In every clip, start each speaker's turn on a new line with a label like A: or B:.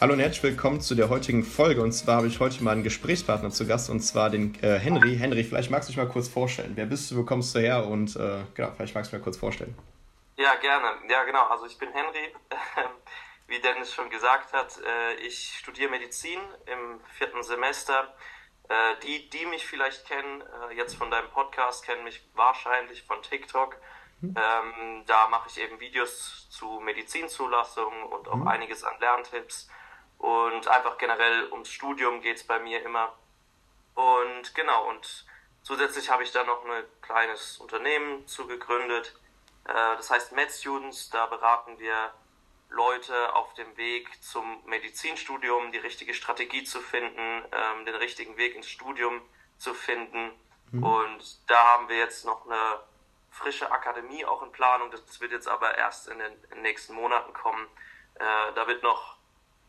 A: Hallo und herzlich willkommen zu der heutigen Folge. Und zwar habe ich heute mal einen Gesprächspartner zu Gast und zwar den äh, Henry. Henry, vielleicht magst du dich mal kurz vorstellen. Wer bist du, wo kommst du her und äh, genau, vielleicht magst du mal kurz vorstellen.
B: Ja, gerne. Ja, genau. Also ich bin Henry. Wie Dennis schon gesagt hat, äh, ich studiere Medizin im vierten Semester. Äh, die, die mich vielleicht kennen, äh, jetzt von deinem Podcast, kennen mich wahrscheinlich von TikTok. Mhm. Da mache ich eben Videos zu Medizinzulassung und auch mhm. einiges an Lerntipps. Und einfach generell ums Studium geht es bei mir immer. Und genau, und zusätzlich habe ich da noch ein kleines Unternehmen zugegründet. Äh, das heißt Med Students, da beraten wir Leute auf dem Weg zum Medizinstudium, die richtige Strategie zu finden, ähm, den richtigen Weg ins Studium zu finden. Mhm. Und da haben wir jetzt noch eine frische Akademie auch in Planung. Das wird jetzt aber erst in den, nächsten Monaten kommen. Äh, da wird noch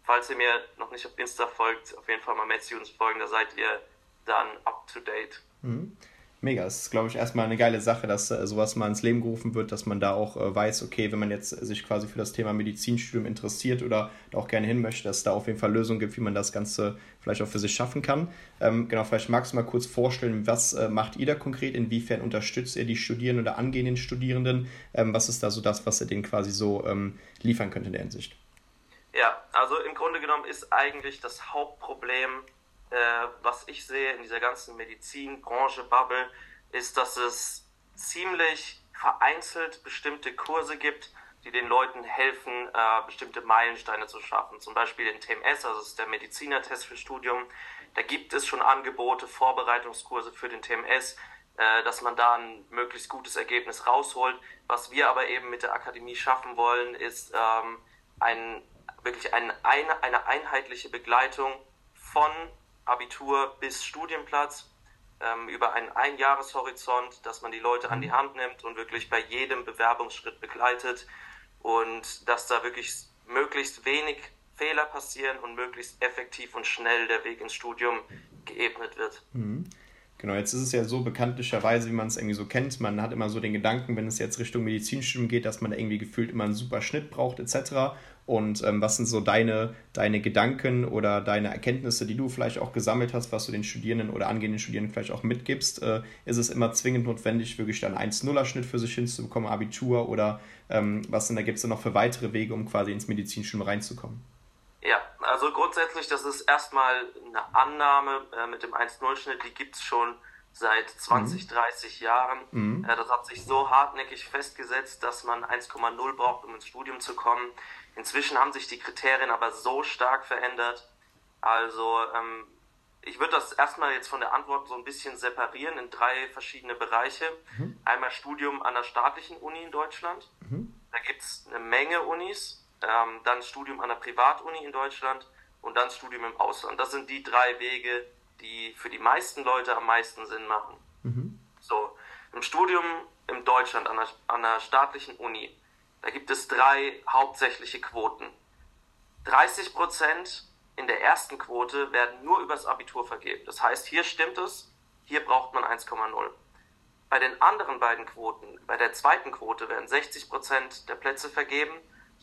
B: falls ihr mir noch nicht auf Insta folgt, auf jeden Fall mal Matthews folgen, da seid ihr dann up to date.
A: Mhm. Mega, das ist, glaube ich, erstmal eine geile Sache, dass äh, sowas mal ins Leben gerufen wird, dass man da auch äh, weiß, okay, wenn man jetzt sich quasi für das Thema Medizinstudium interessiert oder da auch gerne hin möchte, dass es da auf jeden Fall Lösungen gibt, wie man das Ganze vielleicht auch für sich schaffen kann. Ähm, genau, vielleicht magst du mal kurz vorstellen, was äh, macht ihr da konkret, inwiefern unterstützt ihr die Studierenden oder angehenden Studierenden, ähm, was ist da so das, was ihr denen quasi so ähm, liefern könnt in der Hinsicht?
B: Ja, also im Grunde genommen ist eigentlich das Hauptproblem, äh, was ich sehe in dieser ganzen Medizinbranche, Bubble, ist, dass es ziemlich vereinzelt bestimmte Kurse gibt, die den Leuten helfen, äh, bestimmte Meilensteine zu schaffen. Zum Beispiel den TMS, also das ist der Medizinertest für Studium. Da gibt es schon Angebote, Vorbereitungskurse für den TMS, äh, dass man da ein möglichst gutes Ergebnis rausholt. Was wir aber eben mit der Akademie schaffen wollen, ist ähm, ein wirklich ein, eine, eine einheitliche Begleitung von Abitur bis Studienplatz ähm, über einen Einjahreshorizont, dass man die Leute an die mhm. Hand nimmt und wirklich bei jedem Bewerbungsschritt begleitet und dass da wirklich möglichst wenig Fehler passieren und möglichst effektiv und schnell der Weg ins Studium geebnet wird.
A: Mhm. Genau, jetzt ist es ja so bekanntlicherweise, wie man es irgendwie so kennt, man hat immer so den Gedanken, wenn es jetzt Richtung Medizinstudium geht, dass man da irgendwie gefühlt immer einen super Schnitt braucht etc. Und ähm, was sind so deine, deine Gedanken oder deine Erkenntnisse, die du vielleicht auch gesammelt hast, was du den Studierenden oder angehenden Studierenden vielleicht auch mitgibst? Äh, ist es immer zwingend notwendig, wirklich dann einen 1-0er-Schnitt für sich hinzubekommen, Abitur oder ähm, was denn da gibt es noch für weitere Wege, um quasi ins Medizinstudium reinzukommen?
B: Ja, also grundsätzlich, das ist erstmal eine Annahme äh, mit dem 1-0-Schnitt, die gibt es schon seit 20, mhm. 30 Jahren. Mhm. Äh, das hat sich so hartnäckig festgesetzt, dass man 1,0 braucht, um ins Studium zu kommen. Inzwischen haben sich die Kriterien aber so stark verändert. Also ähm, ich würde das erstmal jetzt von der Antwort so ein bisschen separieren in drei verschiedene Bereiche. Mhm. Einmal Studium an der staatlichen Uni in Deutschland. Mhm. Da gibt es eine Menge Unis. Ähm, dann Studium an der Privatuni in Deutschland und dann Studium im Ausland. Das sind die drei Wege, die für die meisten Leute am meisten Sinn machen. Mhm. So, im Studium in Deutschland an der, an der staatlichen Uni da gibt es drei hauptsächliche Quoten. 30 Prozent in der ersten Quote werden nur übers Abitur vergeben. Das heißt, hier stimmt es, hier braucht man 1,0. Bei den anderen beiden Quoten, bei der zweiten Quote werden 60 Prozent der Plätze vergeben.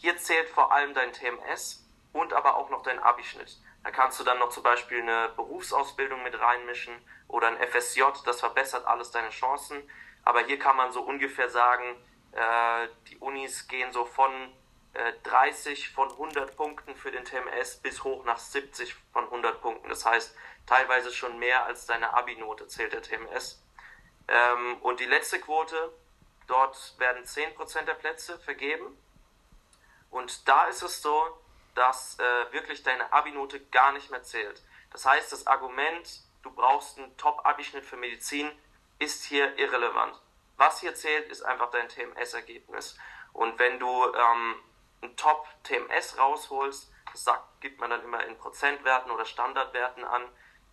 B: Hier zählt vor allem dein TMS und aber auch noch dein Abischnitt. Da kannst du dann noch zum Beispiel eine Berufsausbildung mit reinmischen oder ein FSJ, das verbessert alles deine Chancen. Aber hier kann man so ungefähr sagen, äh, die Unis gehen so von äh, 30 von 100 Punkten für den TMS bis hoch nach 70 von 100 Punkten. Das heißt, teilweise schon mehr als deine Abi-Note zählt der TMS. Ähm, und die letzte Quote, dort werden 10% der Plätze vergeben. Und da ist es so, dass äh, wirklich deine Abi-Note gar nicht mehr zählt. Das heißt, das Argument, du brauchst einen Top-Abi-Schnitt für Medizin, ist hier irrelevant. Was hier zählt, ist einfach dein TMS-Ergebnis. Und wenn du ähm, ein Top-TMS rausholst, das sagt, gibt man dann immer in Prozentwerten oder Standardwerten an,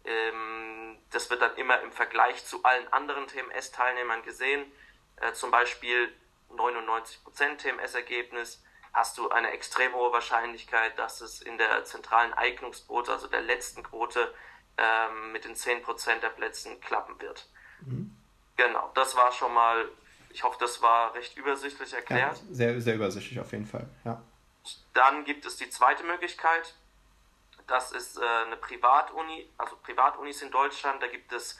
B: Ähm, das wird dann immer im Vergleich zu allen anderen TMS-Teilnehmern gesehen. Äh, zum Beispiel 99% TMS-Ergebnis hast du eine extrem hohe Wahrscheinlichkeit, dass es in der zentralen Eignungsquote, also der letzten Quote, ähm, mit den 10% der Plätzen klappen wird. Mhm. Genau, das war schon mal, ich hoffe, das war recht übersichtlich erklärt.
A: Ja, sehr, sehr übersichtlich auf jeden Fall, ja.
B: Dann gibt es die zweite Möglichkeit, das ist äh, eine Privatuni, also Privatunis in Deutschland, da gibt es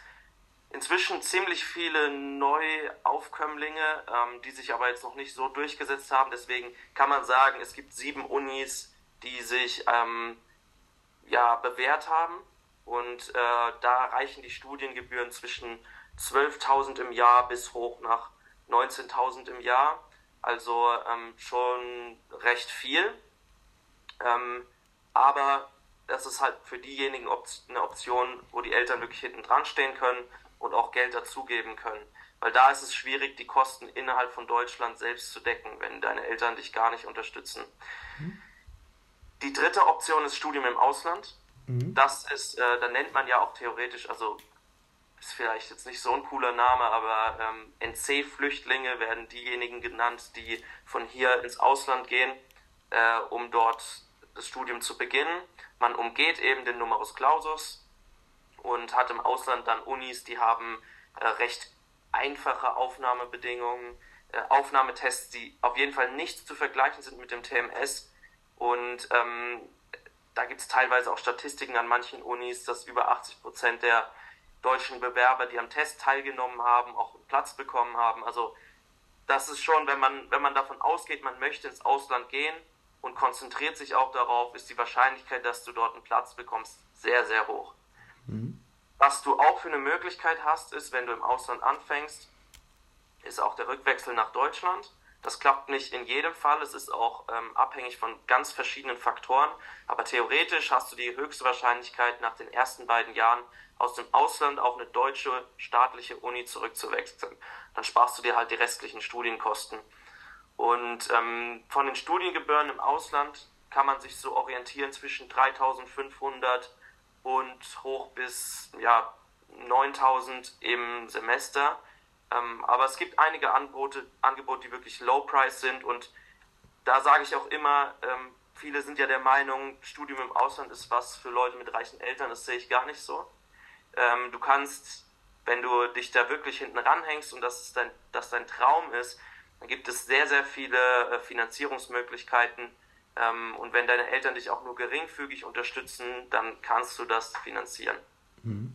B: inzwischen ziemlich viele Neuaufkömmlinge, ähm, die sich aber jetzt noch nicht so durchgesetzt haben. Deswegen kann man sagen, es gibt sieben Unis, die sich ähm, ja, bewährt haben. Und äh, da reichen die Studiengebühren zwischen 12.000 im Jahr bis hoch nach 19.000 im Jahr. Also ähm, schon recht viel. Ähm, aber das ist halt für diejenigen eine Option, wo die Eltern wirklich hinten dran stehen können und auch Geld dazugeben können. Weil da ist es schwierig, die Kosten innerhalb von Deutschland selbst zu decken, wenn deine Eltern dich gar nicht unterstützen. Mhm. Die dritte Option ist Studium im Ausland. Mhm. Das ist, äh, da nennt man ja auch theoretisch, also ist vielleicht jetzt nicht so ein cooler Name, aber ähm, NC-Flüchtlinge werden diejenigen genannt, die von hier ins Ausland gehen, äh, um dort das Studium zu beginnen. Man umgeht eben den Numerus Clausus und hat im Ausland dann Unis, die haben äh, recht einfache Aufnahmebedingungen, äh, Aufnahmetests, die auf jeden Fall nicht zu vergleichen sind mit dem TMS. Und ähm, da gibt es teilweise auch Statistiken an manchen Unis, dass über 80 Prozent der deutschen Bewerber, die am Test teilgenommen haben, auch Platz bekommen haben. Also das ist schon, wenn man, wenn man davon ausgeht, man möchte ins Ausland gehen und konzentriert sich auch darauf, ist die Wahrscheinlichkeit, dass du dort einen Platz bekommst, sehr, sehr hoch. Mhm. Was du auch für eine Möglichkeit hast, ist, wenn du im Ausland anfängst, ist auch der Rückwechsel nach Deutschland. Das klappt nicht in jedem Fall, es ist auch ähm, abhängig von ganz verschiedenen Faktoren, aber theoretisch hast du die höchste Wahrscheinlichkeit, nach den ersten beiden Jahren aus dem Ausland auf eine deutsche staatliche Uni zurückzuwechseln. Dann sparst du dir halt die restlichen Studienkosten. Und ähm, von den Studiengebühren im Ausland kann man sich so orientieren zwischen 3500 und hoch bis ja, 9000 im Semester. Ähm, aber es gibt einige Angebote, Angebote, die wirklich low price sind und da sage ich auch immer, ähm, viele sind ja der Meinung, Studium im Ausland ist was für Leute mit reichen Eltern, das sehe ich gar nicht so. Ähm, du kannst, wenn du dich da wirklich hinten ranhängst und das, dein, das dein Traum ist, dann gibt es sehr, sehr viele äh, Finanzierungsmöglichkeiten, ähm, und wenn deine Eltern dich auch nur geringfügig unterstützen, dann kannst du das finanzieren.
A: Mhm.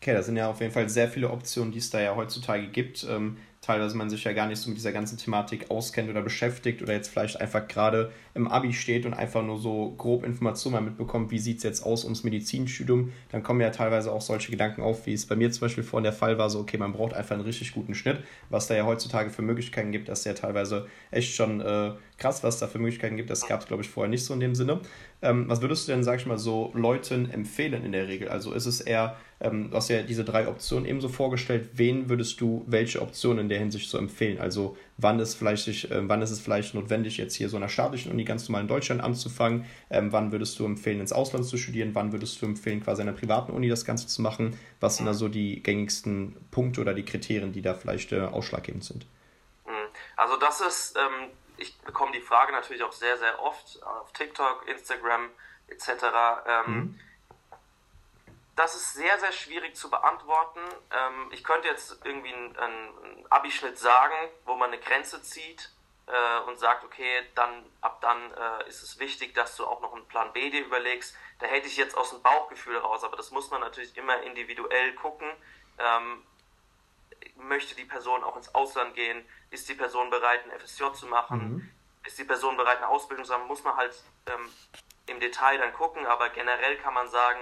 A: Okay, das sind ja auf jeden Fall sehr viele Optionen, die es da ja heutzutage gibt. Ähm, teilweise man sich ja gar nicht so mit dieser ganzen Thematik auskennt oder beschäftigt oder jetzt vielleicht einfach gerade im Abi steht und einfach nur so grob Informationen mal mitbekommt, wie sieht es jetzt aus ums Medizinstudium, dann kommen ja teilweise auch solche Gedanken auf, wie es bei mir zum Beispiel vorhin der Fall war, so okay, man braucht einfach einen richtig guten Schnitt, was da ja heutzutage für Möglichkeiten gibt, dass ja teilweise echt schon äh, krass, was da für Möglichkeiten gibt, das gab es glaube ich vorher nicht so in dem Sinne. Ähm, was würdest du denn, sag ich mal, so Leuten empfehlen in der Regel? Also ist es eher, ähm, du hast ja diese drei Optionen ebenso vorgestellt, wen würdest du welche Optionen in der Hinsicht so empfehlen? Also wann ist, vielleicht, äh, wann ist es vielleicht notwendig, jetzt hier so einer staatlichen Uni ganz normal in Deutschland anzufangen? Ähm, wann würdest du empfehlen, ins Ausland zu studieren? Wann würdest du empfehlen, quasi in einer privaten Uni das Ganze zu machen? Was sind da so die gängigsten Punkte oder die Kriterien, die da vielleicht äh, ausschlaggebend sind?
B: Hm. Also das ist ähm, ich bekomme die Frage natürlich auch sehr, sehr oft auf TikTok, Instagram etc. Ähm, mhm. Das ist sehr, sehr schwierig zu beantworten. Ähm, ich könnte jetzt irgendwie einen, einen Abischnitt sagen, wo man eine Grenze zieht äh, und sagt, okay, dann ab dann äh, ist es wichtig, dass du auch noch einen Plan B dir überlegst. Da hätte ich jetzt aus dem Bauchgefühl raus, aber das muss man natürlich immer individuell gucken. Ähm, möchte die Person auch ins Ausland gehen? Ist die Person bereit, ein FSJ zu machen? Mhm. Ist die Person bereit, eine Ausbildung zu haben? Muss man halt ähm, im Detail dann gucken, aber generell kann man sagen,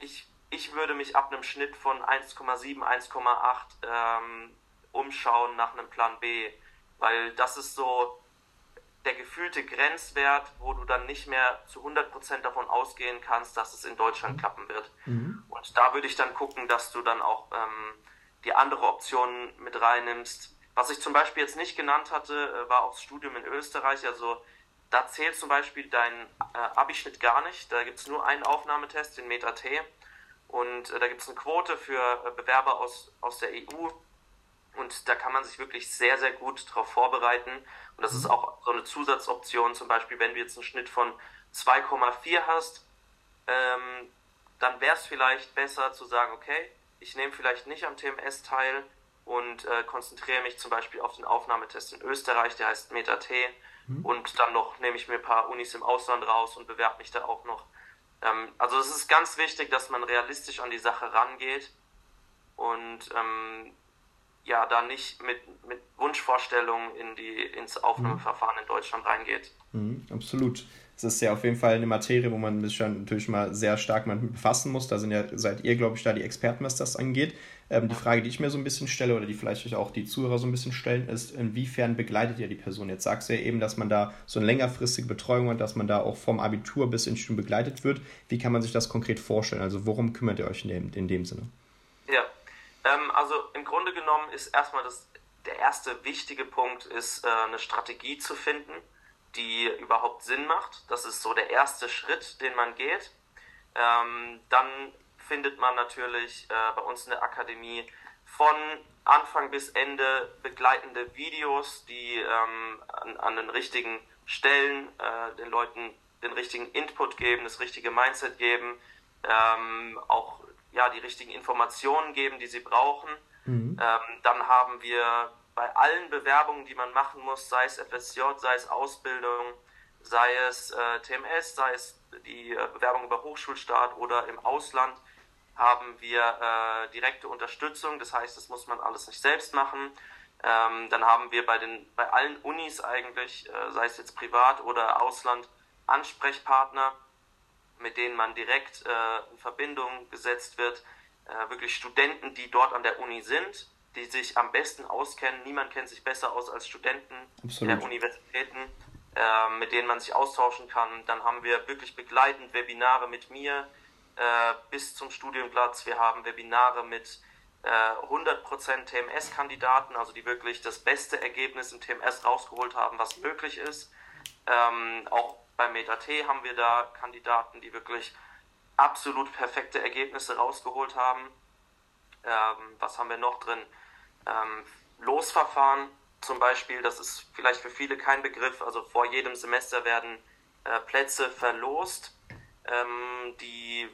B: ich, ich würde mich ab einem Schnitt von 1,7, 1,8 ähm, umschauen nach einem Plan B, weil das ist so der gefühlte Grenzwert, wo du dann nicht mehr zu 100% davon ausgehen kannst, dass es in Deutschland mhm. klappen wird. Mhm. Und da würde ich dann gucken, dass du dann auch ähm, die andere Option mit reinnimmst. Was ich zum Beispiel jetzt nicht genannt hatte, äh, war auch das Studium in Österreich. Also da zählt zum Beispiel dein äh, Abischnitt gar nicht. Da gibt es nur einen Aufnahmetest, den Meta-T. Und äh, da gibt es eine Quote für äh, Bewerber aus, aus der EU. Und da kann man sich wirklich sehr, sehr gut darauf vorbereiten. Und das ist mhm. auch so eine Zusatzoption. Zum Beispiel, wenn du jetzt einen Schnitt von 2,4 hast, ähm, dann wäre es vielleicht besser zu sagen, okay, ich nehme vielleicht nicht am TMS teil und äh, konzentriere mich zum Beispiel auf den Aufnahmetest in Österreich, der heißt MetaT. Mhm. Und dann noch nehme ich mir ein paar Unis im Ausland raus und bewerbe mich da auch noch. Ähm, also es ist ganz wichtig, dass man realistisch an die Sache rangeht und ähm, ja, da nicht mit, mit Wunschvorstellungen in die, ins Aufnahmeverfahren in Deutschland reingeht.
A: Mhm, absolut. Es ist ja auf jeden Fall eine Materie, wo man sich natürlich mal sehr stark mit befassen muss. Da sind ja, seid ihr, glaube ich, da die Experten, was das angeht. Ähm, die Frage, die ich mir so ein bisschen stelle oder die vielleicht auch die Zuhörer so ein bisschen stellen, ist, inwiefern begleitet ihr die Person? Jetzt sagst du ja eben, dass man da so eine längerfristige Betreuung hat, dass man da auch vom Abitur bis ins Studium begleitet wird. Wie kann man sich das konkret vorstellen? Also worum kümmert ihr euch in dem, in dem Sinne?
B: Ja, ähm, also im Grunde genommen ist erstmal das, der erste wichtige Punkt, ist äh, eine Strategie zu finden, die überhaupt Sinn macht. Das ist so der erste Schritt, den man geht. Ähm, dann findet man natürlich äh, bei uns in der Akademie von Anfang bis Ende begleitende Videos, die ähm, an, an, den richtigen Stellen äh, den Leuten den richtigen Input geben, das richtige Mindset geben, ähm, auch ja, die richtigen Informationen geben, die sie brauchen. Mhm. Ähm, dann haben wir bei allen Bewerbungen, die man machen muss, sei es FSJ, sei es Ausbildung, sei es äh, TMS, sei es die äh, Bewerbung über Hochschulstart oder im Ausland, haben wir äh, direkte Unterstützung. Das heißt, das muss man alles nicht selbst machen. Ähm, dann haben wir bei, den, bei allen Unis eigentlich, äh, sei es jetzt privat oder Ausland, Ansprechpartner, mit denen man direkt äh, in Verbindung gesetzt wird. Äh, wirklich Studenten, die dort an der Uni sind, die sich am besten auskennen. Niemand kennt sich besser aus als Studenten Absolut. der Universitäten, äh, mit denen man sich austauschen kann. Dann haben wir wirklich begleitend Webinare mit mir äh, bis zum Studienplatz. Wir haben Webinare mit 100% äh, TMS-Kandidaten, also die wirklich das beste Ergebnis im TMS rausgeholt haben, was möglich ist. Ähm, auch beim MetaT haben wir da Kandidaten, die wirklich absolut perfekte Ergebnisse rausgeholt haben. Ähm, was haben wir noch drin? Ähm, Losverfahren zum Beispiel, das ist vielleicht für viele kein Begriff. Also vor jedem Semester werden äh, Plätze verlost, ähm, die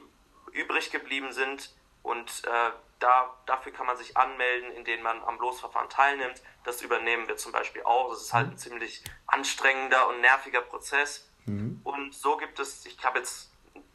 B: übrig geblieben sind und äh, da, dafür kann man sich anmelden, indem man am Losverfahren teilnimmt. Das übernehmen wir zum Beispiel auch. Das ist halt ein ziemlich anstrengender und nerviger Prozess. Mhm. Und so gibt es, ich habe jetzt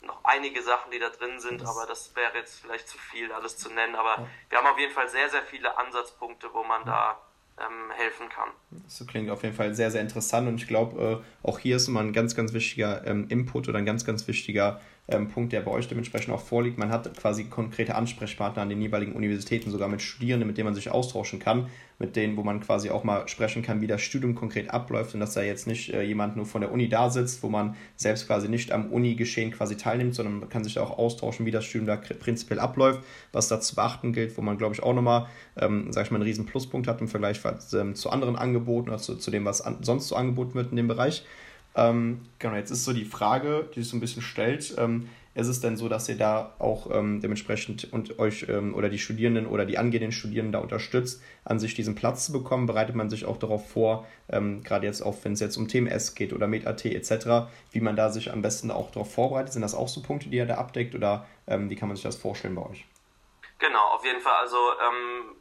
B: noch einige Sachen, die da drin sind, das aber das wäre jetzt vielleicht zu viel, alles zu nennen. Aber ja. wir haben auf jeden Fall sehr, sehr viele Ansatzpunkte, wo man da ähm, helfen kann.
A: Das klingt auf jeden Fall sehr, sehr interessant und ich glaube, äh, auch hier ist immer ein ganz, ganz wichtiger ähm, Input oder ein ganz, ganz wichtiger ähm, Punkt, der bei euch dementsprechend auch vorliegt. Man hat quasi konkrete Ansprechpartner an den jeweiligen Universitäten, sogar mit Studierenden, mit denen man sich austauschen kann, mit denen, wo man quasi auch mal sprechen kann, wie das Studium konkret abläuft und dass da jetzt nicht äh, jemand nur von der Uni da sitzt, wo man selbst quasi nicht am Uni-Geschehen quasi teilnimmt, sondern man kann sich da auch austauschen, wie das Studium da prinzipiell abläuft, was da zu beachten gilt, wo man, glaube ich, auch nochmal, ähm, sag ich mal, einen riesen Pluspunkt hat im Vergleich ähm, zu anderen Angeboten oder zu, zu dem, was an, sonst so angeboten wird in dem Bereich. Ähm, genau, jetzt ist so die Frage, die sich so ein bisschen stellt. Ähm, ist es denn so, dass ihr da auch ähm, dementsprechend und euch ähm, oder die Studierenden oder die angehenden Studierenden da unterstützt, an sich diesen Platz zu bekommen? Bereitet man sich auch darauf vor, ähm, gerade jetzt auch, wenn es jetzt um TMS geht oder MetAT etc., wie man da sich am besten auch darauf vorbereitet? Sind das auch so Punkte, die ihr da abdeckt oder ähm, wie kann man sich das vorstellen bei euch?
B: Genau, auf jeden Fall. Also ähm,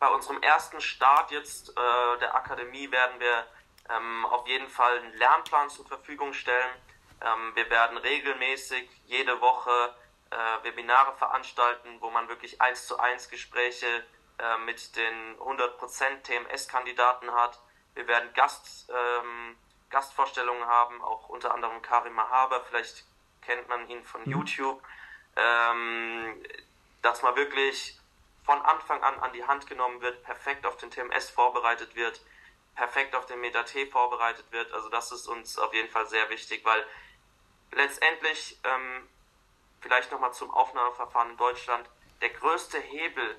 B: bei unserem ersten Start jetzt äh, der Akademie werden wir ähm, auf jeden Fall einen Lernplan zur Verfügung stellen. Ähm, wir werden regelmäßig jede Woche äh, Webinare veranstalten, wo man wirklich eins zu eins Gespräche äh, mit den 100% TMS-Kandidaten hat. Wir werden Gast, ähm, Gastvorstellungen haben, auch unter anderem Karim Mahaber, vielleicht kennt man ihn von mhm. YouTube, ähm, dass man wirklich von Anfang an an die Hand genommen wird, perfekt auf den TMS vorbereitet wird perfekt auf den Meta-T vorbereitet wird. Also das ist uns auf jeden Fall sehr wichtig, weil letztendlich, ähm, vielleicht nochmal zum Aufnahmeverfahren in Deutschland, der größte Hebel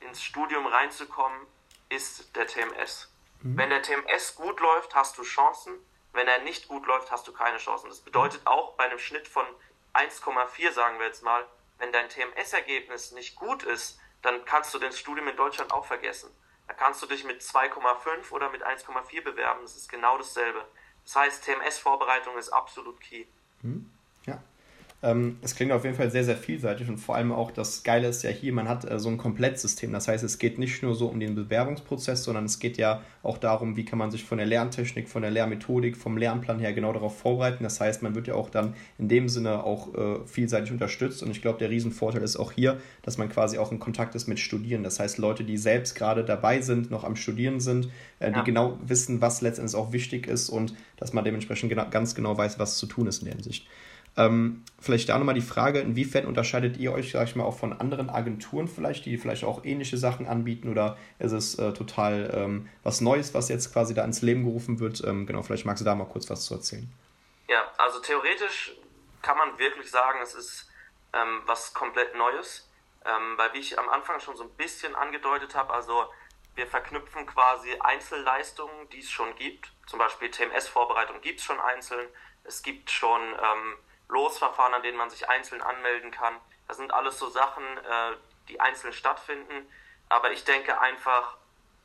B: ins Studium reinzukommen, ist der TMS. Mhm. Wenn der TMS gut läuft, hast du Chancen. Wenn er nicht gut läuft, hast du keine Chancen. Das bedeutet auch bei einem Schnitt von 1,4, sagen wir jetzt mal, wenn dein TMS-Ergebnis nicht gut ist, dann kannst du das Studium in Deutschland auch vergessen. Da kannst du dich mit 2,5 oder mit 1,4 bewerben. Das ist genau dasselbe. Das heißt, TMS-Vorbereitung ist absolut key.
A: Hm. Ähm, es klingt auf jeden Fall sehr, sehr vielseitig und vor allem auch das Geile ist ja hier, man hat äh, so ein Komplettsystem. Das heißt, es geht nicht nur so um den Bewerbungsprozess, sondern es geht ja auch darum, wie kann man sich von der Lerntechnik, von der Lehrmethodik, vom Lernplan her genau darauf vorbereiten. Das heißt, man wird ja auch dann in dem Sinne auch äh, vielseitig unterstützt und ich glaube, der Riesenvorteil ist auch hier, dass man quasi auch in Kontakt ist mit Studierenden. Das heißt, Leute, die selbst gerade dabei sind, noch am Studieren sind, äh, die ja. genau wissen, was letztendlich auch wichtig ist und dass man dementsprechend genau, ganz genau weiß, was zu tun ist in der Hinsicht. Ähm, vielleicht da nochmal die Frage, inwiefern unterscheidet ihr euch, sag ich mal, auch von anderen Agenturen vielleicht, die vielleicht auch ähnliche Sachen anbieten oder ist es äh, total ähm, was Neues, was jetzt quasi da ins Leben gerufen wird? Ähm, genau, vielleicht magst du da mal kurz was zu erzählen.
B: Ja, also theoretisch kann man wirklich sagen, es ist ähm, was komplett Neues, ähm, weil wie ich am Anfang schon so ein bisschen angedeutet habe, also wir verknüpfen quasi Einzelleistungen, die es schon gibt. Zum Beispiel TMS-Vorbereitung gibt es schon einzeln. Es gibt schon ähm, Losverfahren, an denen man sich einzeln anmelden kann. Das sind alles so Sachen, äh, die einzeln stattfinden. Aber ich denke einfach,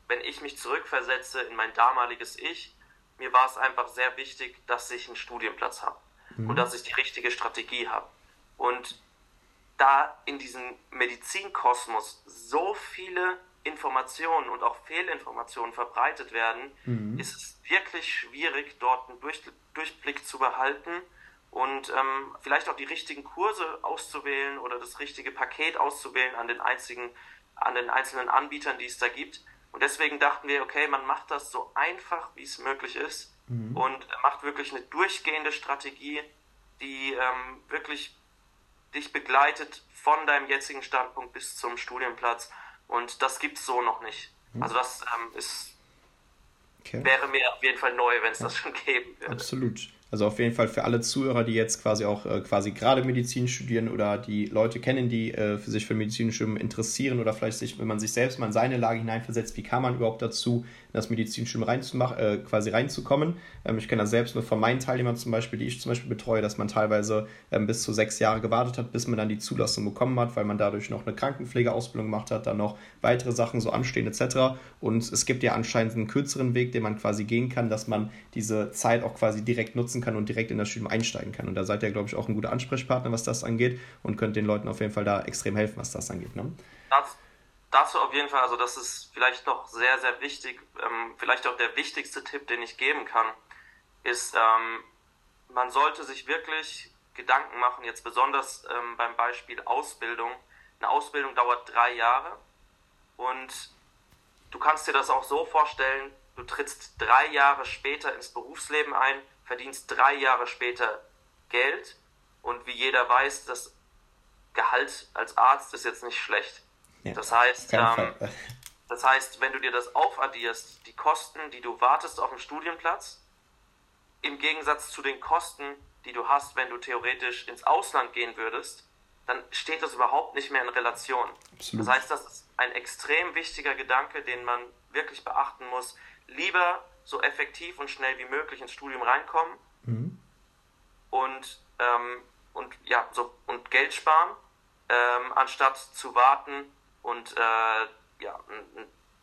B: wenn ich mich zurückversetze in mein damaliges Ich, mir war es einfach sehr wichtig, dass ich einen Studienplatz habe mhm. und dass ich die richtige Strategie habe. Und da in diesem Medizinkosmos so viele Informationen und auch Fehlinformationen verbreitet werden, mhm. ist es wirklich schwierig, dort einen Durchblick zu behalten und ähm, vielleicht auch die richtigen Kurse auszuwählen oder das richtige Paket auszuwählen an den, einzigen, an den einzelnen Anbietern, die es da gibt. Und deswegen dachten wir, okay, man macht das so einfach, wie es möglich ist mhm. und macht wirklich eine durchgehende Strategie, die ähm, wirklich dich begleitet von deinem jetzigen Standpunkt bis zum Studienplatz. Und das gibt es so noch nicht. Mhm. Also das ähm, ist, okay. wäre mir auf jeden Fall neu, wenn es ja. das schon geben würde.
A: Absolut. Also auf jeden Fall für alle Zuhörer, die jetzt quasi auch äh, quasi gerade Medizin studieren oder die Leute kennen, die äh, für sich für Medizinstudium interessieren oder vielleicht sich, wenn man sich selbst mal in seine Lage hineinversetzt, wie kam man überhaupt dazu, in das Medizinstudium äh, quasi reinzukommen. Ähm, ich kenne das selbst nur von meinen Teilnehmern zum Beispiel, die ich zum Beispiel betreue, dass man teilweise ähm, bis zu sechs Jahre gewartet hat, bis man dann die Zulassung bekommen hat, weil man dadurch noch eine Krankenpflegeausbildung gemacht hat, dann noch weitere Sachen so anstehen etc. Und es gibt ja anscheinend einen kürzeren Weg, den man quasi gehen kann, dass man diese Zeit auch quasi direkt nutzen nutzen kann und direkt in das Studium einsteigen kann. Und da seid ihr, glaube ich, auch ein guter Ansprechpartner, was das angeht und könnt den Leuten auf jeden Fall da extrem helfen, was das angeht. Ne?
B: Das, dazu auf jeden Fall, also das ist vielleicht noch sehr, sehr wichtig, ähm, vielleicht auch der wichtigste Tipp, den ich geben kann, ist, ähm, man sollte sich wirklich Gedanken machen, jetzt besonders ähm, beim Beispiel Ausbildung. Eine Ausbildung dauert drei Jahre und du kannst dir das auch so vorstellen, du trittst drei Jahre später ins Berufsleben ein, verdienst drei Jahre später Geld und wie jeder weiß, das Gehalt als Arzt ist jetzt nicht schlecht. Ja, das heißt, ähm, das heißt, wenn du dir das aufaddierst, die Kosten, die du wartest auf einen Studienplatz, im Gegensatz zu den Kosten, die du hast, wenn du theoretisch ins Ausland gehen würdest, dann steht das überhaupt nicht mehr in Relation. Absolut. Das heißt, das ist ein extrem wichtiger Gedanke, den man wirklich beachten muss. Lieber so effektiv und schnell wie möglich ins Studium reinkommen mhm. und, ähm, und, ja, so, und Geld sparen, ähm, anstatt zu warten und äh, ja,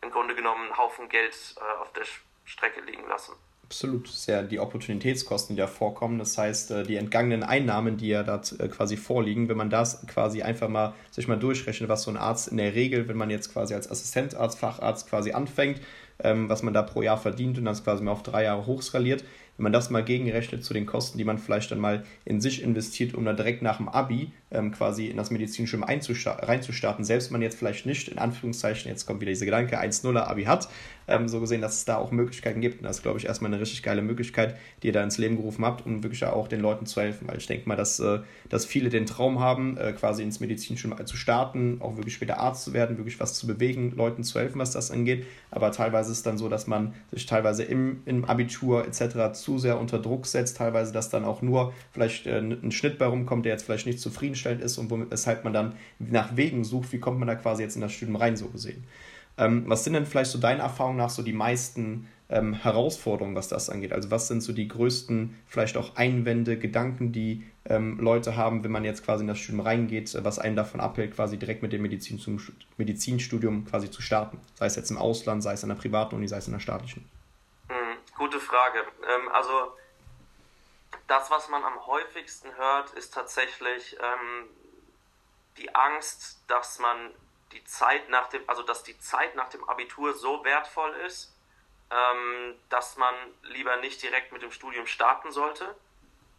B: im Grunde genommen einen Haufen Geld äh, auf der Strecke liegen lassen.
A: Absolut, das ist ja die Opportunitätskosten, die da vorkommen. Das heißt, äh, die entgangenen Einnahmen, die ja da äh, quasi vorliegen, wenn man das quasi einfach mal sich mal durchrechnet, was so ein Arzt in der Regel, wenn man jetzt quasi als Assistentarzt, Facharzt quasi anfängt, ähm, was man da pro Jahr verdient und das quasi mal auf drei Jahre hochskaliert. Wenn man das mal gegenrechnet zu den Kosten, die man vielleicht dann mal in sich investiert, um dann direkt nach dem Abi ähm, quasi in das Medizinstudium reinzustarten, selbst man jetzt vielleicht nicht, in Anführungszeichen, jetzt kommt wieder dieser Gedanke, 1-0er Abi hat, ähm, so gesehen, dass es da auch Möglichkeiten gibt. Und das ist, glaube ich, erstmal eine richtig geile Möglichkeit, die ihr da ins Leben gerufen habt, um wirklich auch den Leuten zu helfen. Weil ich denke mal, dass, äh, dass viele den Traum haben, äh, quasi ins Medizinstudium zu starten, auch wirklich später Arzt zu werden, wirklich was zu bewegen, Leuten zu helfen, was das angeht. Aber teilweise ist es dann so, dass man sich teilweise im, im Abitur etc. zu sehr unter Druck setzt, teilweise, dass dann auch nur vielleicht äh, ein Schnitt bei rumkommt, der jetzt vielleicht nicht zufriedenstellend ist und weshalb man dann nach Wegen sucht, wie kommt man da quasi jetzt in das Studium rein, so gesehen. Ähm, was sind denn vielleicht so deine Erfahrungen nach so die meisten ähm, Herausforderungen, was das angeht? Also was sind so die größten vielleicht auch Einwände, Gedanken, die ähm, Leute haben, wenn man jetzt quasi in das Studium reingeht, was einen davon abhält, quasi direkt mit dem Medizin zum, Medizinstudium quasi zu starten? Sei es jetzt im Ausland, sei es in der privaten Uni, sei es in der staatlichen.
B: Gute Frage. Ähm, also das, was man am häufigsten hört, ist tatsächlich ähm, die Angst, dass man die Zeit nach dem, also dass die Zeit nach dem Abitur so wertvoll ist, ähm, dass man lieber nicht direkt mit dem Studium starten sollte.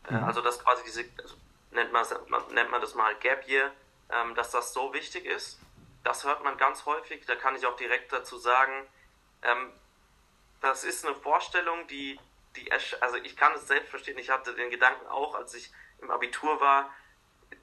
B: Äh, also dass quasi diese, also nennt, man, nennt man das mal Gap Year, ähm, dass das so wichtig ist. Das hört man ganz häufig. Da kann ich auch direkt dazu sagen, ähm, das ist eine Vorstellung, die, die, also ich kann es selbst verstehen. Ich hatte den Gedanken auch, als ich im Abitur war,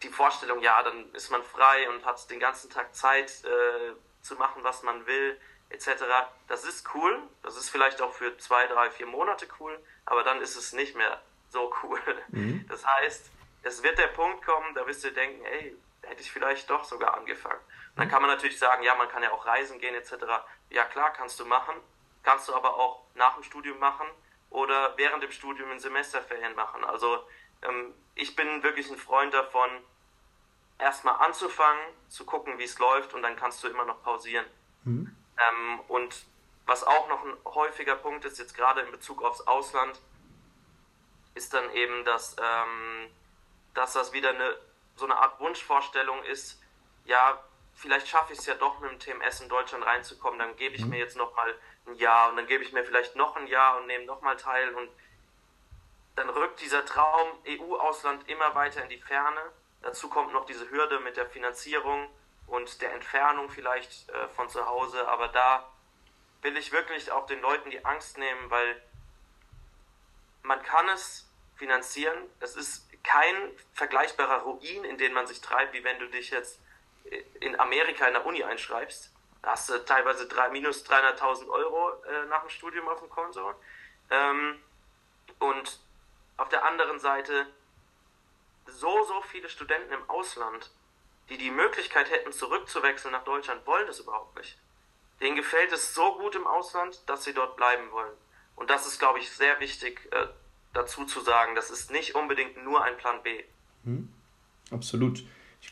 B: die Vorstellung, ja, dann ist man frei und hat den ganzen Tag Zeit äh, zu machen, was man will etc. Das ist cool, das ist vielleicht auch für zwei, drei, vier Monate cool, aber dann ist es nicht mehr so cool. Mhm. Das heißt, es wird der Punkt kommen, da wirst du denken, ey, hätte ich vielleicht doch sogar angefangen. Und dann mhm. kann man natürlich sagen, ja, man kann ja auch reisen gehen etc. Ja klar, kannst du machen, kannst du aber auch nach dem Studium machen oder während dem Studium in Semesterferien machen. Also ähm, ich bin wirklich ein Freund davon, erstmal anzufangen, zu gucken, wie es läuft und dann kannst du immer noch pausieren. Mhm. Ähm, und was auch noch ein häufiger Punkt ist, jetzt gerade in Bezug aufs Ausland, ist dann eben, dass, ähm, dass das wieder eine, so eine Art Wunschvorstellung ist, ja, vielleicht schaffe ich es ja doch mit dem TMS in Deutschland reinzukommen, dann gebe ich mhm. mir jetzt nochmal ein Jahr und dann gebe ich mir vielleicht noch ein Jahr und nehme nochmal teil und dann rückt dieser Traum EU-Ausland immer weiter in die Ferne. Dazu kommt noch diese Hürde mit der Finanzierung und der Entfernung vielleicht äh, von zu Hause. Aber da will ich wirklich auch den Leuten die Angst nehmen, weil man kann es finanzieren. Es ist kein vergleichbarer Ruin, in den man sich treibt, wie wenn du dich jetzt in Amerika in der Uni einschreibst. Hast du teilweise drei, minus 300.000 Euro äh, nach dem Studium auf dem Konto. Ähm, und auf der anderen Seite so, so viele Studenten im Ausland die die Möglichkeit hätten, zurückzuwechseln nach Deutschland, wollen das überhaupt nicht. Denen gefällt es so gut im Ausland, dass sie dort bleiben wollen. Und das ist, glaube ich, sehr wichtig äh, dazu zu sagen. Das ist nicht unbedingt nur ein Plan B.
A: Hm, absolut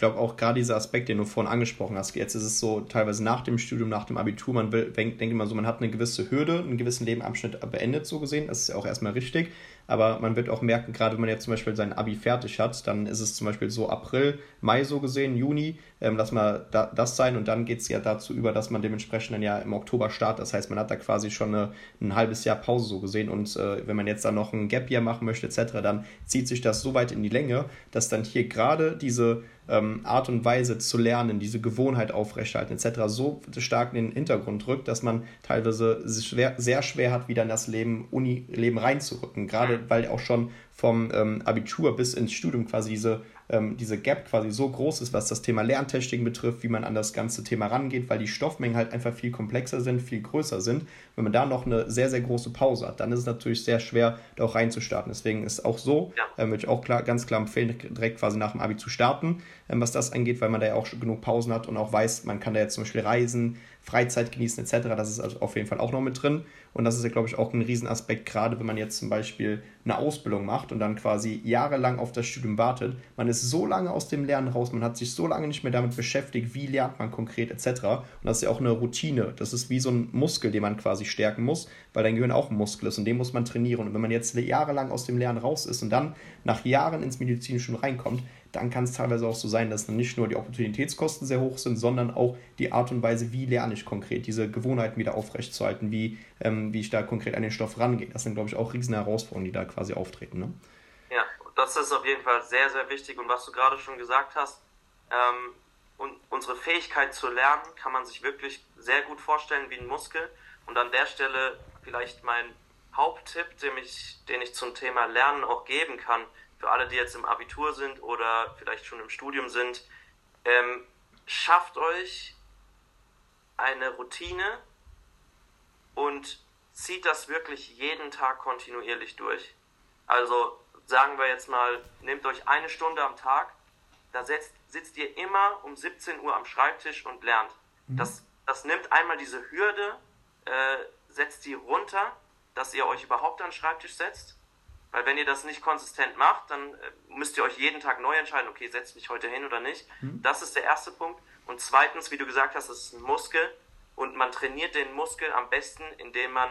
A: glaube auch gerade dieser Aspekt, den du vorhin angesprochen hast, jetzt ist es so teilweise nach dem Studium, nach dem Abitur, man will, denkt immer so, man hat eine gewisse Hürde, einen gewissen Lebenabschnitt beendet, so gesehen, das ist ja auch erstmal richtig, aber man wird auch merken, gerade wenn man jetzt zum Beispiel sein Abi fertig hat, dann ist es zum Beispiel so April, Mai so gesehen, Juni, ähm, lass mal da, das sein. Und dann geht es ja dazu über, dass man dementsprechend dann ja im Oktober startet, das heißt, man hat da quasi schon eine, ein halbes Jahr Pause so gesehen. Und äh, wenn man jetzt dann noch ein Gap Year machen möchte etc., dann zieht sich das so weit in die Länge, dass dann hier gerade diese ähm, Art und Weise zu lernen, diese Gewohnheit aufrechterhalten etc. so stark in den Hintergrund rückt, dass man teilweise schwer, sehr schwer hat, wieder in das Leben, Uni-Leben reinzurücken. Gerade weil auch schon vom ähm, Abitur bis ins Studium quasi diese ähm, diese Gap quasi so groß ist, was das Thema Lerntechniken betrifft, wie man an das ganze Thema rangeht, weil die Stoffmengen halt einfach viel komplexer sind, viel größer sind. Wenn man da noch eine sehr, sehr große Pause hat, dann ist es natürlich sehr schwer, da auch reinzustarten. Deswegen ist auch so, ja. äh, würde ich auch klar, ganz klar empfehlen, direkt quasi nach dem Abi zu starten, äh, was das angeht, weil man da ja auch schon genug Pausen hat und auch weiß, man kann da jetzt zum Beispiel reisen, Freizeit genießen etc. Das ist also auf jeden Fall auch noch mit drin. Und das ist ja, glaube ich, auch ein Riesenaspekt, gerade wenn man jetzt zum Beispiel eine Ausbildung macht und dann quasi jahrelang auf das Studium wartet. Man ist so lange aus dem Lernen raus, man hat sich so lange nicht mehr damit beschäftigt, wie lernt man konkret etc. Und das ist ja auch eine Routine. Das ist wie so ein Muskel, den man quasi stärken muss, weil dein Gehirn auch ein Muskel ist und den muss man trainieren. Und wenn man jetzt jahrelang aus dem Lernen raus ist und dann nach Jahren ins Medizinstudium reinkommt, dann kann es teilweise auch so sein, dass dann nicht nur die Opportunitätskosten sehr hoch sind, sondern auch die Art und Weise, wie lerne ich konkret, diese Gewohnheiten wieder aufrechtzuerhalten, wie, ähm, wie ich da konkret an den Stoff rangehe. Das sind, glaube ich, auch riesen Herausforderungen, die da quasi auftreten. Ne?
B: Ja, das ist auf jeden Fall sehr, sehr wichtig. Und was du gerade schon gesagt hast, ähm, und unsere Fähigkeit zu lernen, kann man sich wirklich sehr gut vorstellen wie ein Muskel. Und an der Stelle vielleicht mein Haupttipp, den ich, den ich zum Thema Lernen auch geben kann, für alle, die jetzt im Abitur sind oder vielleicht schon im Studium sind, ähm, schafft euch eine Routine und zieht das wirklich jeden Tag kontinuierlich durch. Also sagen wir jetzt mal, nehmt euch eine Stunde am Tag, da setzt, sitzt ihr immer um 17 Uhr am Schreibtisch und lernt. Mhm. Das, das nimmt einmal diese Hürde, äh, setzt die runter, dass ihr euch überhaupt an den Schreibtisch setzt. Weil wenn ihr das nicht konsistent macht, dann äh, müsst ihr euch jeden Tag neu entscheiden, okay, setzt mich heute hin oder nicht. Mhm. Das ist der erste Punkt. Und zweitens, wie du gesagt hast, es ist ein Muskel und man trainiert den Muskel am besten, indem man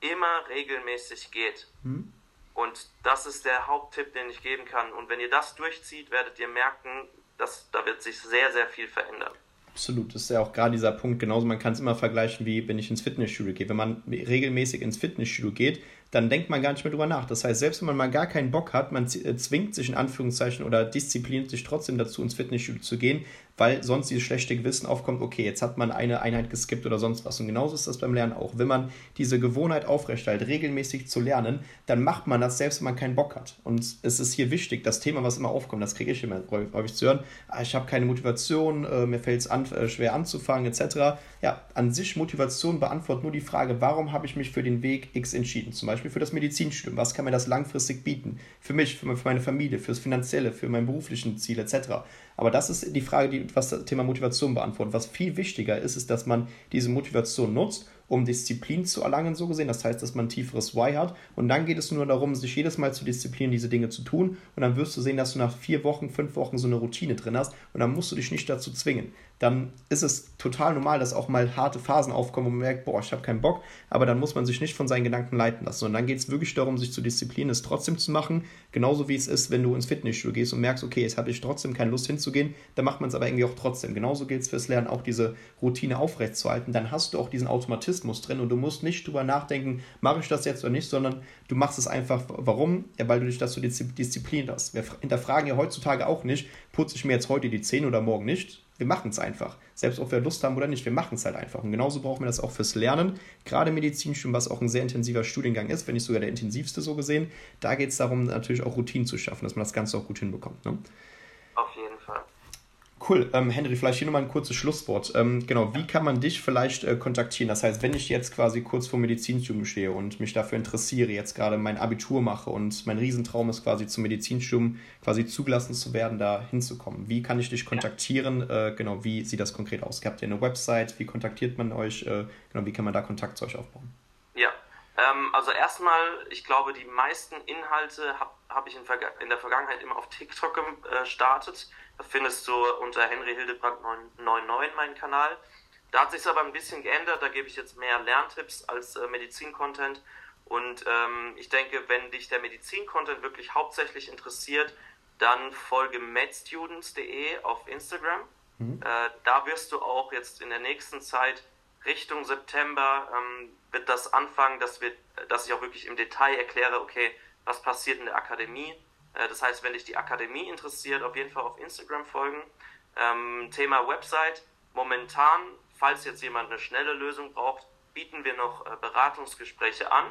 B: immer regelmäßig geht. Mhm. Und das ist der Haupttipp, den ich geben kann. Und wenn ihr das durchzieht, werdet ihr merken, dass da wird sich sehr, sehr viel verändern.
A: Absolut, das ist ja auch gerade dieser Punkt. Genauso, man kann es immer vergleichen, wie wenn ich ins Fitnessstudio gehe. Wenn man regelmäßig ins Fitnessstudio geht, dann denkt man gar nicht mehr drüber nach. Das heißt, selbst wenn man mal gar keinen Bock hat, man äh, zwingt sich in Anführungszeichen oder diszipliniert sich trotzdem dazu, ins Fitnessstudio zu gehen, weil sonst dieses schlechte Gewissen aufkommt, okay, jetzt hat man eine Einheit geskippt oder sonst was. Und genauso ist das beim Lernen auch. Wenn man diese Gewohnheit aufrechterhält, regelmäßig zu lernen, dann macht man das selbst, wenn man keinen Bock hat. Und es ist hier wichtig, das Thema, was immer aufkommt, das kriege ich immer häufig zu hören, ah, ich habe keine Motivation, äh, mir fällt es an, äh, schwer anzufangen, etc. Ja, an sich Motivation beantwortet nur die Frage, warum habe ich mich für den Weg X entschieden? Zum Beispiel für das Medizinstudium. Was kann mir das langfristig bieten? Für mich, für meine Familie, fürs Finanzielle, für mein beruflichen Ziel, etc. Aber das ist die Frage, die was das Thema Motivation beantwortet. Was viel wichtiger ist, ist, dass man diese Motivation nutzt, um Disziplin zu erlangen, so gesehen. Das heißt, dass man ein tieferes Why hat. Und dann geht es nur darum, sich jedes Mal zu disziplinieren, diese Dinge zu tun. Und dann wirst du sehen, dass du nach vier Wochen, fünf Wochen so eine Routine drin hast. Und dann musst du dich nicht dazu zwingen dann ist es total normal, dass auch mal harte Phasen aufkommen, wo man merkt, boah, ich habe keinen Bock, aber dann muss man sich nicht von seinen Gedanken leiten lassen. Und dann geht es wirklich darum, sich zu disziplinieren, es trotzdem zu machen, genauso wie es ist, wenn du ins Fitnessstudio gehst und merkst, okay, jetzt habe ich trotzdem keine Lust hinzugehen, dann macht man es aber irgendwie auch trotzdem. Genauso gilt es fürs Lernen, auch diese Routine aufrechtzuerhalten. Dann hast du auch diesen Automatismus drin und du musst nicht drüber nachdenken, mache ich das jetzt oder nicht, sondern du machst es einfach, warum? Ja, weil du dich dazu diszipliniert hast. Wir hinterfragen ja heutzutage auch nicht, putze ich mir jetzt heute die Zähne oder morgen nicht wir machen es einfach. Selbst ob wir Lust haben oder nicht, wir machen es halt einfach. Und genauso brauchen wir das auch fürs Lernen. Gerade Medizinstudium, was auch ein sehr intensiver Studiengang ist, wenn nicht sogar der intensivste so gesehen, da geht es darum, natürlich auch Routinen zu schaffen, dass man das Ganze auch gut hinbekommt. Ne?
B: Auf jeden Fall.
A: Cool. Ähm, Henry, vielleicht hier nochmal ein kurzes Schlusswort. Ähm, genau, wie kann man dich vielleicht äh, kontaktieren? Das heißt, wenn ich jetzt quasi kurz vor Medizinstudium stehe und mich dafür interessiere, jetzt gerade mein Abitur mache und mein Riesentraum ist quasi zum Medizinstudium quasi zugelassen zu werden, da hinzukommen. Wie kann ich dich kontaktieren? Äh, genau, wie sieht das konkret aus? Habt ihr eine Website? Wie kontaktiert man euch? Äh, genau, wie kann man da Kontakt zu euch aufbauen?
B: Ja, ähm, also erstmal, ich glaube, die meisten Inhalte habe hab ich in, in, der Vergangenheit immer auf TikTok gestartet das findest du unter Henry Hildebrand 99 meinen Kanal. Da hat sich aber ein bisschen geändert. Da gebe ich jetzt mehr Lerntipps als äh, Medizin-Content. Und ähm, ich denke, wenn dich der Medizin-Content wirklich hauptsächlich interessiert, dann folge medstudents.de auf Instagram. Mhm. Äh, da wirst du auch jetzt in der nächsten Zeit Richtung September ähm, wird das anfangen, dass, wir, dass ich auch wirklich im Detail erkläre, okay, was passiert in der Akademie, das heißt, wenn dich die Akademie interessiert, auf jeden Fall auf Instagram folgen. Ähm, Thema Website. Momentan, falls jetzt jemand eine schnelle Lösung braucht, bieten wir noch äh, Beratungsgespräche an.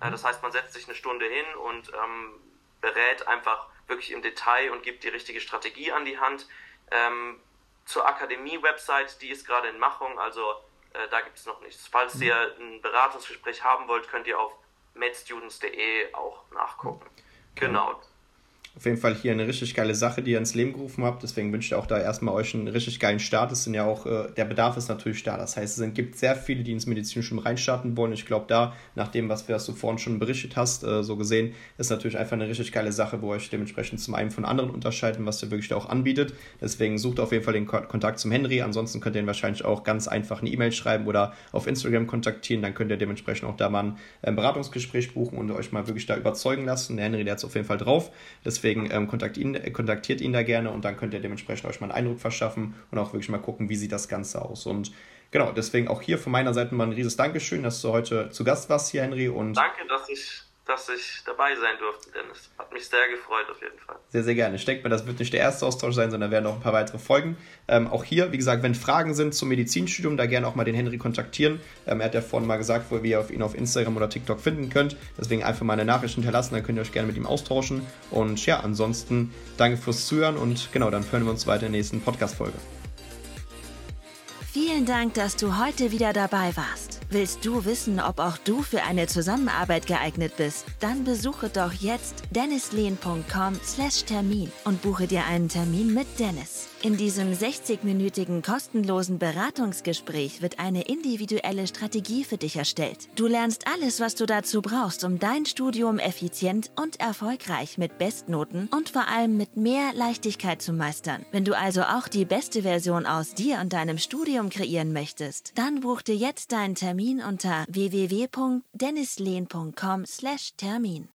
B: Äh, das heißt, man setzt sich eine Stunde hin und ähm, berät einfach wirklich im Detail und gibt die richtige Strategie an die Hand. Ähm, zur Akademie-Website, die ist gerade in Machung, also äh, da gibt es noch nichts. Falls ihr ein Beratungsgespräch haben wollt, könnt ihr auf medstudents.de auch nachgucken. Genau.
A: Auf jeden Fall hier eine richtig geile Sache, die ihr ins Leben gerufen habt. Deswegen wünsche ich auch da erstmal euch einen richtig geilen Start. Es sind ja auch, äh, der Bedarf ist natürlich da. Das heißt, es gibt sehr viele, die ins Medizinstudium reinstarten wollen. Ich glaube, da, nach dem, was, was du vorhin schon berichtet hast, äh, so gesehen, ist natürlich einfach eine richtig geile Sache, wo euch dementsprechend zum einen von anderen unterscheiden, was ihr wirklich da auch anbietet. Deswegen sucht auf jeden Fall den Ko Kontakt zum Henry. Ansonsten könnt ihr ihn wahrscheinlich auch ganz einfach eine E-Mail schreiben oder auf Instagram kontaktieren. Dann könnt ihr dementsprechend auch da mal ein Beratungsgespräch buchen und euch mal wirklich da überzeugen lassen. Der Henry, der hat es auf jeden Fall drauf. Deswegen ähm, kontaktiert ihn, kontaktiert ihn da gerne und dann könnt ihr dementsprechend euch mal einen Eindruck verschaffen und auch wirklich mal gucken, wie sieht das Ganze aus. Und genau, deswegen auch hier von meiner Seite mal ein riesiges Dankeschön, dass du heute zu Gast warst hier, Henry. Und
B: Danke, dass ich dass ich dabei sein durfte, Dennis. Hat mich sehr gefreut, auf jeden Fall.
A: Sehr, sehr gerne. Ich denke mir, das wird nicht der erste Austausch sein, sondern werden noch ein paar weitere Folgen. Ähm, auch hier, wie gesagt, wenn Fragen sind zum Medizinstudium, da gerne auch mal den Henry kontaktieren. Ähm, er hat ja vorhin mal gesagt, wo ihr ihn auf Instagram oder TikTok finden könnt. Deswegen einfach mal eine Nachricht hinterlassen, dann könnt ihr euch gerne mit ihm austauschen. Und ja, ansonsten danke fürs Zuhören und genau, dann hören wir uns weiter in der nächsten Podcast-Folge.
C: Vielen Dank, dass du heute wieder dabei warst. Willst du wissen, ob auch du für eine Zusammenarbeit geeignet bist? Dann besuche doch jetzt dennislehn.com/termin und buche dir einen Termin mit Dennis. In diesem 60-minütigen kostenlosen Beratungsgespräch wird eine individuelle Strategie für dich erstellt. Du lernst alles, was du dazu brauchst, um dein Studium effizient und erfolgreich mit Bestnoten und vor allem mit mehr Leichtigkeit zu meistern. Wenn du also auch die beste Version aus dir und deinem Studium kreieren möchtest, dann buch dir jetzt deinen Termin unter www.dennislehn.com/termin.